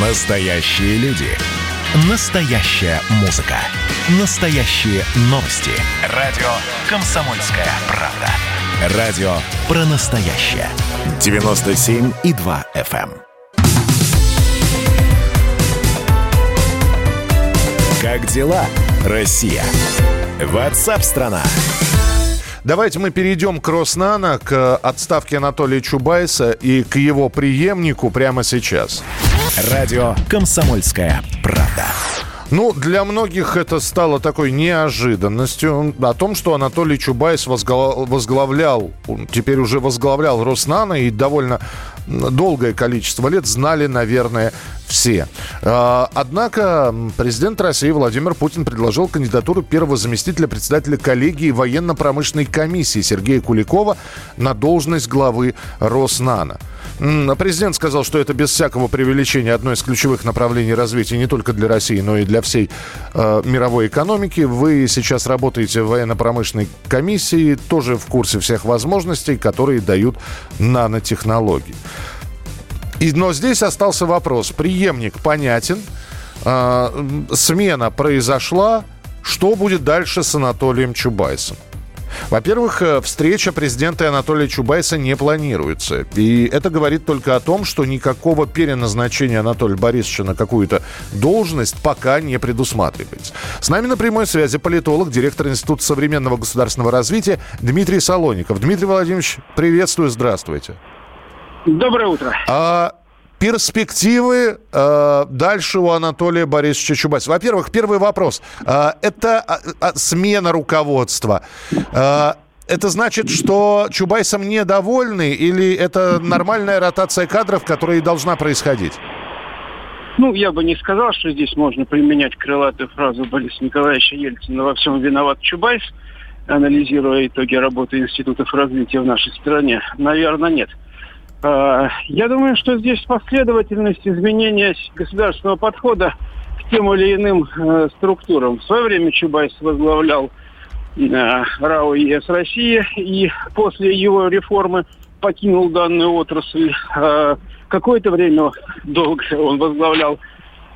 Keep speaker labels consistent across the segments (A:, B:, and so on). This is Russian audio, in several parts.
A: Настоящие люди. Настоящая музыка. Настоящие новости. Радио «Комсомольская правда». Радио про настоящее. 97,2 FM. эм. Как дела, Россия? Ватсап-страна!
B: Давайте мы перейдем к Роснано, к отставке Анатолия Чубайса и к его преемнику прямо сейчас.
A: Радио «Комсомольская правда».
B: Ну, для многих это стало такой неожиданностью. О том, что Анатолий Чубайс возгла- возглавлял, теперь уже возглавлял Роснано и довольно долгое количество лет знали, наверное, все. А, Однако президент России Владимир Путин предложил кандидатуру первого заместителя председателя коллегии военно-промышленной комиссии Сергея Куликова на должность главы Роснано. М, Президент сказал, что это без всякого преувеличения одно из ключевых направлений развития не только для России, но и для всей э, мировой экономики. Вы сейчас работаете в военно-промышленной комиссии, тоже в курсе всех возможностей, которые дают нанотехнологии. И, но здесь остался вопрос. Преемник понятен, а, м, смена произошла. Что будет дальше с Анатолием Чубайсом? Во-первых, э, встреча президента и Анатолия Чубайса не планируется. И это говорит только о том, что никакого переназначения Анатолия Борисовича на какую-то должность пока не предусматривается. С нами на прямой связи политолог, директор Института современного государственного развития Дмитрий Солоников. Дмитрий Владимирович, приветствую, здравствуйте.
C: Доброе утро.
B: А перспективы э, дальше у Анатолия Борисовича Чубайса. Во-первых, первый вопрос. А, это а, смена руководства. А, это значит, что Чубайсом недовольны или это нормальная ротация кадров, которая и должна происходить?
C: Ну, я бы не сказал, что здесь можно применять крылатую фразу Бориса Николаевича Ельцина «Во всем виноват Чубайс», анализируя итоги работы институтов развития в нашей стране. Наверное, нет. Я думаю, что здесь последовательность изменения государственного подхода к тем или иным э, структурам. В свое время Чубайс возглавлял э, РАО ЕС России и после его реформы покинул данную отрасль. Э, Какое-то время долго он возглавлял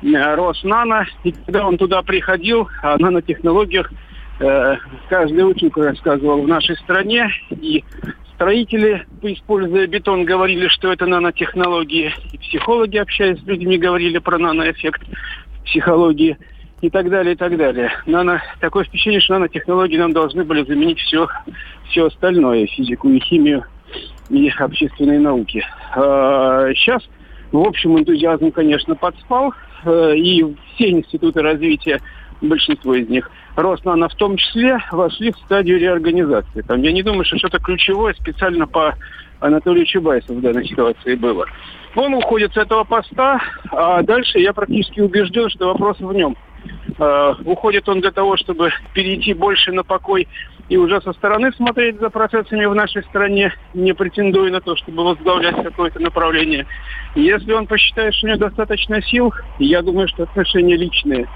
C: э, Роснано, и когда он туда приходил, о нанотехнологиях э, каждый ученик рассказывал в нашей стране, и строители, используя бетон, говорили, что это нанотехнологии, и психологи, общаясь с людьми, говорили про наноэффект психологии и так далее, и так далее. Нано, такое впечатление, что нанотехнологии нам должны были заменить все, все остальное, физику и химию и общественные науки. А, Сейчас, в общем, энтузиазм, конечно, подспал, э, и все институты развития, большинство из них, Роснано в том числе, вошли в стадию реорганизации. Там, я не думаю, что что-то ключевое специально по Анатолию Чубайсу в данной ситуации было. Он уходит с этого поста, а дальше я практически убежден, что вопрос в нем. Э, уходит он для того, чтобы перейти больше на покой и уже со стороны смотреть за процессами в нашей стране, не претендуя на то, чтобы возглавлять какое-то направление. Если он посчитает, что у него достаточно сил, я думаю, что отношения личные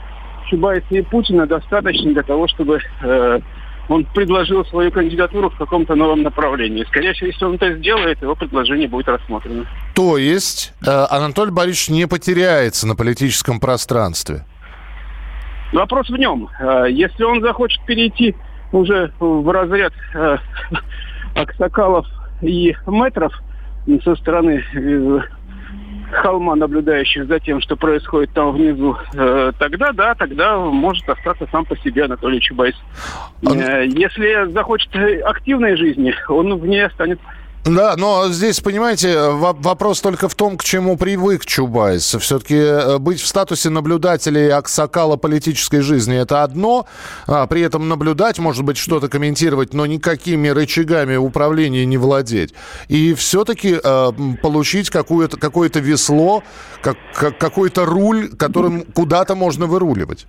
C: Чубайса и Путина достаточно для того, чтобы э, он предложил свою кандидатуру в каком-то новом направлении. Скорее всего, если он это сделает, его предложение будет рассмотрено.
B: То есть э, Анатолий Борисович не потеряется на политическом пространстве?
C: Вопрос в нем. Э, Если он захочет перейти уже в разряд э, аксакалов и метров со стороны э, холма, наблюдающих за тем, что происходит там внизу, э, тогда да, тогда может остаться сам по себе Анатолий Чубайс. Э, Если захочет активной жизни, он в ней останется.
B: Да, но здесь, понимаете, во- вопрос только в том, к чему привык Чубайс. Все-таки быть в статусе наблюдателя и аксакала политической жизни – это одно. А, при этом наблюдать, может быть, что-то комментировать, но никакими рычагами управления не владеть. И все-таки э, получить какое-то, какое-то весло, как, как- какой-то руль, которым куда-то можно выруливать.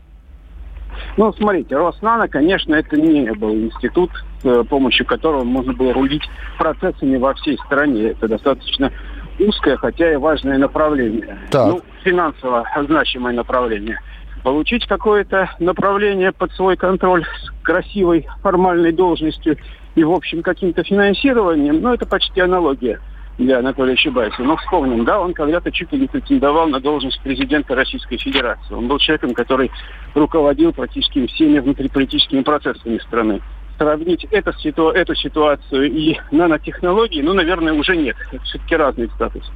C: Ну, смотрите, Роснано, конечно, это не был институт, с э, помощью которого можно было рулить процессами во всей стране. Это достаточно узкое, хотя и важное направление.
B: Так.
C: Ну, финансово значимое направление. Получить какое-то направление под свой контроль с красивой формальной должностью и, в общем, каким-то финансированием, ну, это почти аналогия для Анатолия Чубайса. Но вспомним, да, он когда-то чуть ли не претендовал на должность президента Российской Федерации. Он был человеком, который руководил практически всеми внутриполитическими процессами страны. Сравнить это, эту ситуацию и нанотехнологии, ну, наверное, уже нет. Это все-таки разный статус.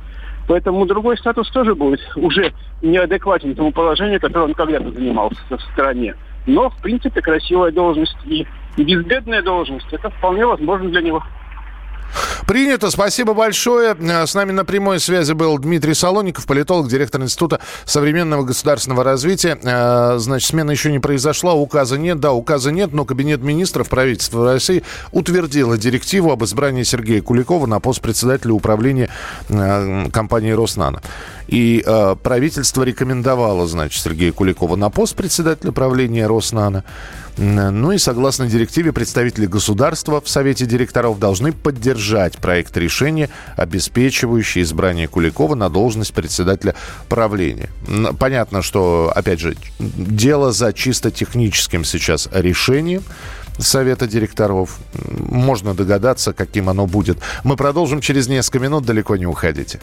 C: Поэтому другой статус тоже будет уже неадекватен тому положению, которое он когда-то занимался в стране. Но, в принципе, красивая должность и безбедная должность, это вполне возможно для него.
B: Принято. Спасибо большое. Э, с нами на прямой связи был Дмитрий Солоников, политолог, директор Института современного государственного развития. Э, значит, смена еще не произошла, указа нет. Да, указа нет, но Кабинет министров правительства России утвердило директиву об избрании Сергея Куликова на пост председателя управления э, компании «Роснано». И правительство рекомендовало, значит, Сергея Куликова на пост председателя правления «Роснано». Ну и согласно директиве, представители государства в Совете директоров должны поддержать проект решения, обеспечивающий избрание Куликова на должность председателя правления. Понятно, что, опять же, дело за чисто техническим сейчас решением. Совета директоров. Можно догадаться, каким оно будет. Мы продолжим через несколько минут. Далеко не уходите.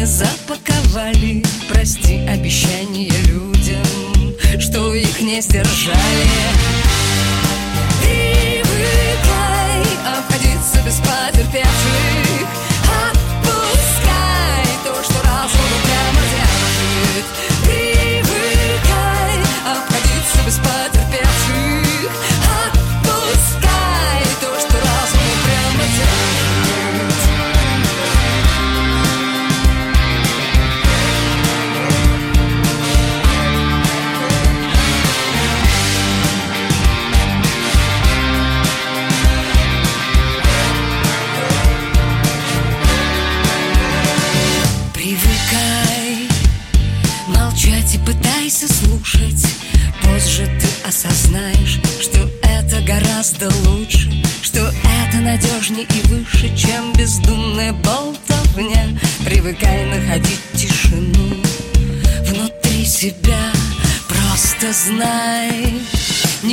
A: не запаковали. Прости обещания людям Что их не сдержали. Привыкай обходиться без потерпевших. Продолжай молчать и пытайся слушать. Позже ты осознаешь, что это гораздо лучше Что это надежнее и выше, чем бездумная болтовня. Привыкай находить тишину внутри себя Просто знай